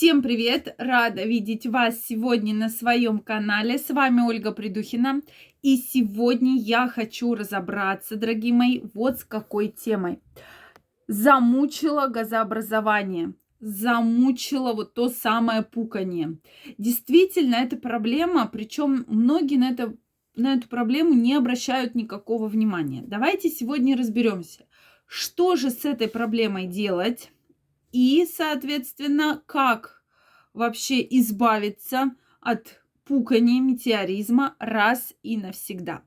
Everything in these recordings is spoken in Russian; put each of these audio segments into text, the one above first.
Всем привет! Рада видеть вас сегодня на своем канале. С вами Ольга Придухина. И сегодня я хочу разобраться, дорогие мои, вот с какой темой. Замучило газообразование. Замучило вот то самое пукание. Действительно, это проблема, причем многие на, это, на эту проблему не обращают никакого внимания. Давайте сегодня разберемся, что же с этой проблемой делать и, соответственно, как вообще избавиться от пукания метеоризма раз и навсегда.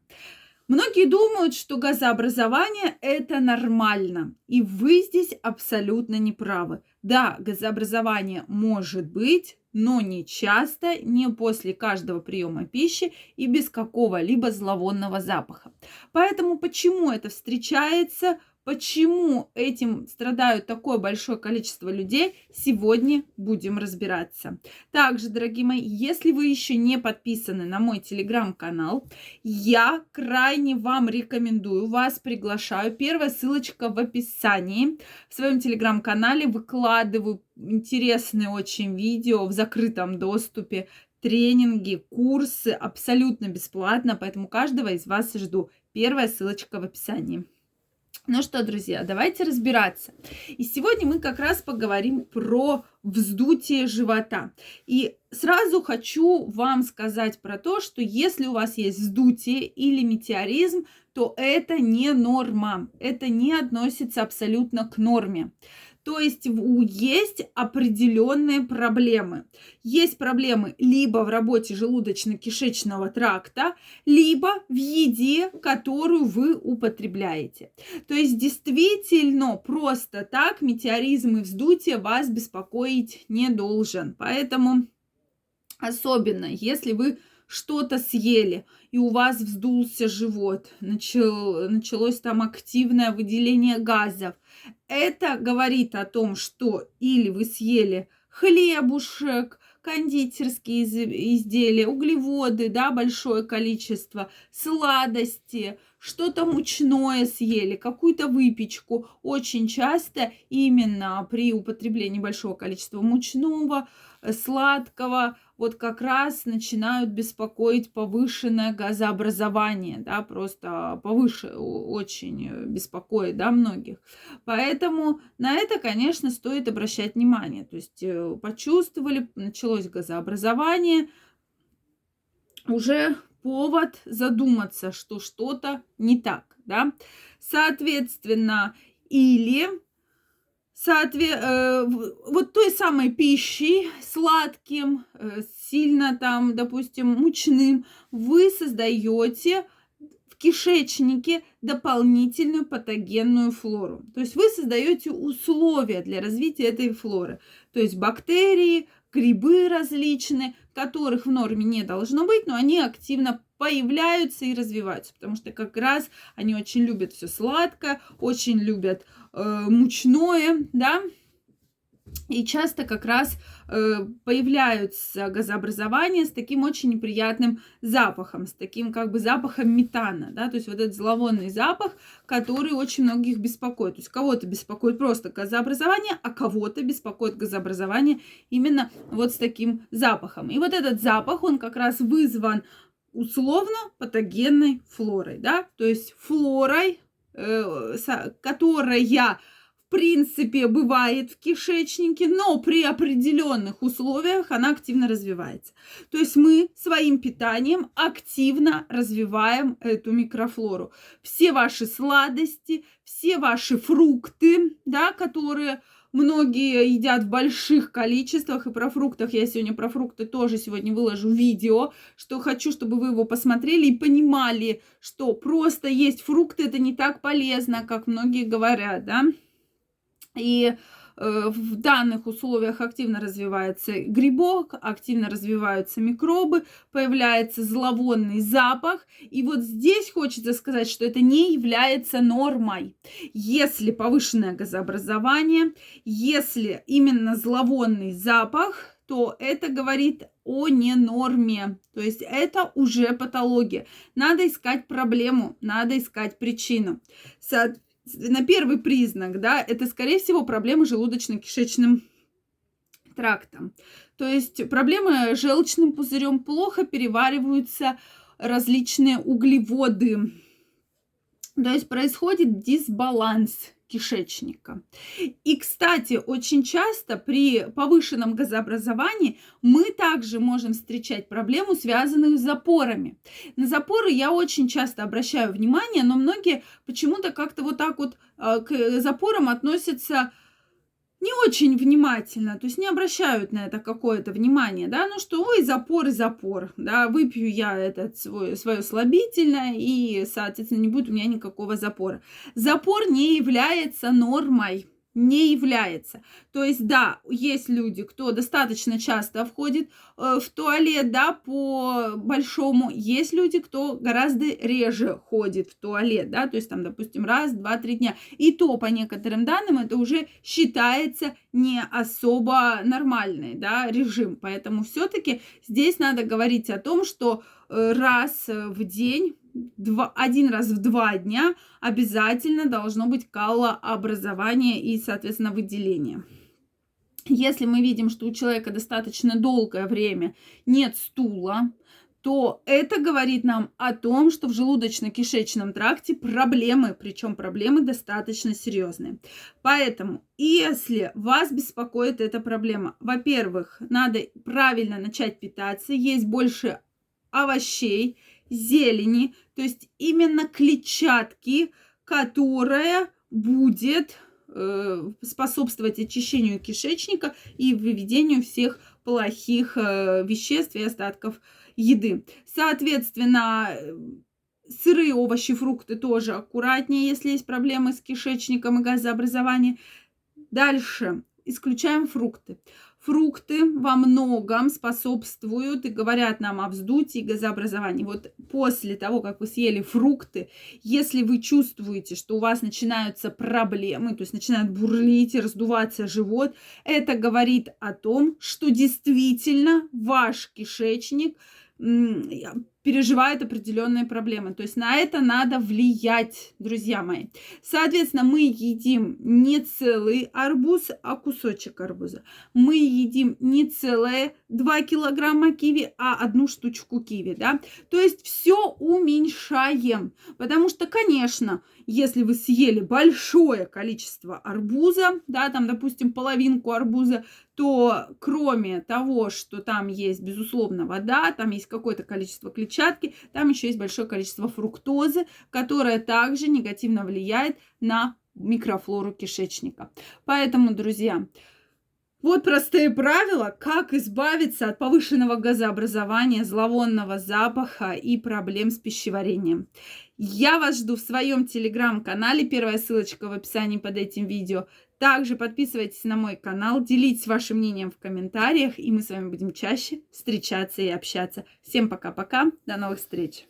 Многие думают, что газообразование это нормально, и вы здесь абсолютно не правы. Да, газообразование может быть, но не часто, не после каждого приема пищи и без какого-либо зловонного запаха. Поэтому почему это встречается Почему этим страдают такое большое количество людей, сегодня будем разбираться. Также, дорогие мои, если вы еще не подписаны на мой телеграм-канал, я крайне вам рекомендую, вас приглашаю. Первая ссылочка в описании. В своем телеграм-канале выкладываю интересные очень видео в закрытом доступе, тренинги, курсы абсолютно бесплатно, поэтому каждого из вас жду. Первая ссылочка в описании. Ну что, друзья, давайте разбираться. И сегодня мы как раз поговорим про вздутие живота. И сразу хочу вам сказать про то, что если у вас есть вздутие или метеоризм, то это не норма. Это не относится абсолютно к норме. То есть есть определенные проблемы. Есть проблемы либо в работе желудочно-кишечного тракта, либо в еде, которую вы употребляете. То есть действительно просто так метеоризм и вздутие вас беспокоить не должен. Поэтому особенно если вы что-то съели, и у вас вздулся живот, начал, началось там активное выделение газов. Это говорит о том, что или вы съели хлебушек, кондитерские изделия, углеводы, да, большое количество, сладости, что-то мучное съели, какую-то выпечку. Очень часто именно при употреблении большого количества мучного, сладкого, вот как раз начинают беспокоить повышенное газообразование, да, просто повыше очень беспокоит, да, многих. Поэтому на это, конечно, стоит обращать внимание. То есть э, почувствовали, началось газообразование, уже повод задуматься, что что-то не так, да. Соответственно, или соотве- э, вот той самой пищей, сладким, э, сильно там, допустим, мучным, вы создаете в кишечнике дополнительную патогенную флору. То есть вы создаете условия для развития этой флоры. То есть бактерии, грибы различные, которых в норме не должно быть, но они активно появляются и развиваются, потому что как раз они очень любят все сладкое, очень любят э, мучное, да, и часто как раз э, появляются газообразования с таким очень неприятным запахом, с таким как бы запахом метана, да, то есть вот этот зловонный запах, который очень многих беспокоит. То есть кого-то беспокоит просто газообразование, а кого-то беспокоит газообразование именно вот с таким запахом. И вот этот запах, он как раз вызван условно патогенной флорой, да, то есть флорой, э, которая принципе бывает в кишечнике, но при определенных условиях она активно развивается. То есть мы своим питанием активно развиваем эту микрофлору. Все ваши сладости, все ваши фрукты, да, которые Многие едят в больших количествах, и про фруктах я сегодня про фрукты тоже сегодня выложу видео, что хочу, чтобы вы его посмотрели и понимали, что просто есть фрукты это не так полезно, как многие говорят, да. И Э, в данных условиях активно развивается грибок, активно развиваются микробы, появляется зловонный запах. И вот здесь хочется сказать, что это не является нормой. Если повышенное газообразование, если именно зловонный запах, то это говорит о ненорме. То есть это уже патология. Надо искать проблему, надо искать причину на первый признак, да, это, скорее всего, проблемы желудочно-кишечным тракта. То есть проблемы с желчным пузырем плохо перевариваются различные углеводы. То есть происходит дисбаланс кишечника. И, кстати, очень часто при повышенном газообразовании мы также можем встречать проблему, связанную с запорами. На запоры я очень часто обращаю внимание, но многие почему-то как-то вот так вот э, к запорам относятся не очень внимательно, то есть не обращают на это какое-то внимание, да, ну что, ой, запор запор, да, выпью я этот свой, свое слабительное, и, соответственно, не будет у меня никакого запора. Запор не является нормой, не является. То есть, да, есть люди, кто достаточно часто входит э, в туалет, да, по большому. Есть люди, кто гораздо реже ходит в туалет, да, то есть там, допустим, раз, два, три дня. И то, по некоторым данным, это уже считается не особо нормальный, да, режим. Поэтому все-таки здесь надо говорить о том, что э, раз в день два, один раз в два дня обязательно должно быть калообразование и, соответственно, выделение. Если мы видим, что у человека достаточно долгое время нет стула, то это говорит нам о том, что в желудочно-кишечном тракте проблемы, причем проблемы достаточно серьезные. Поэтому, если вас беспокоит эта проблема, во-первых, надо правильно начать питаться, есть больше овощей, зелени, то есть именно клетчатки, которая будет э, способствовать очищению кишечника и выведению всех плохих э, веществ и остатков еды. Соответственно, сырые овощи, фрукты тоже аккуратнее, если есть проблемы с кишечником и газообразованием. Дальше исключаем фрукты. Фрукты во многом способствуют и говорят нам о вздутии и газообразовании. Вот после того, как вы съели фрукты, если вы чувствуете, что у вас начинаются проблемы, то есть начинает бурлить и раздуваться живот, это говорит о том, что действительно ваш кишечник переживают определенные проблемы. То есть на это надо влиять, друзья мои. Соответственно, мы едим не целый арбуз, а кусочек арбуза. Мы едим не целое 2 килограмма киви, а одну штучку киви, да. То есть все уменьшаем. Потому что, конечно, если вы съели большое количество арбуза, да, там, допустим, половинку арбуза, то кроме того, что там есть, безусловно, вода, там есть какое-то количество клетчатки, там еще есть большое количество фруктозы, которая также негативно влияет на микрофлору кишечника. Поэтому, друзья, вот простые правила, как избавиться от повышенного газообразования, зловонного запаха и проблем с пищеварением. Я вас жду в своем телеграм-канале. Первая ссылочка в описании под этим видео. Также подписывайтесь на мой канал, делитесь вашим мнением в комментариях, и мы с вами будем чаще встречаться и общаться. Всем пока-пока, до новых встреч!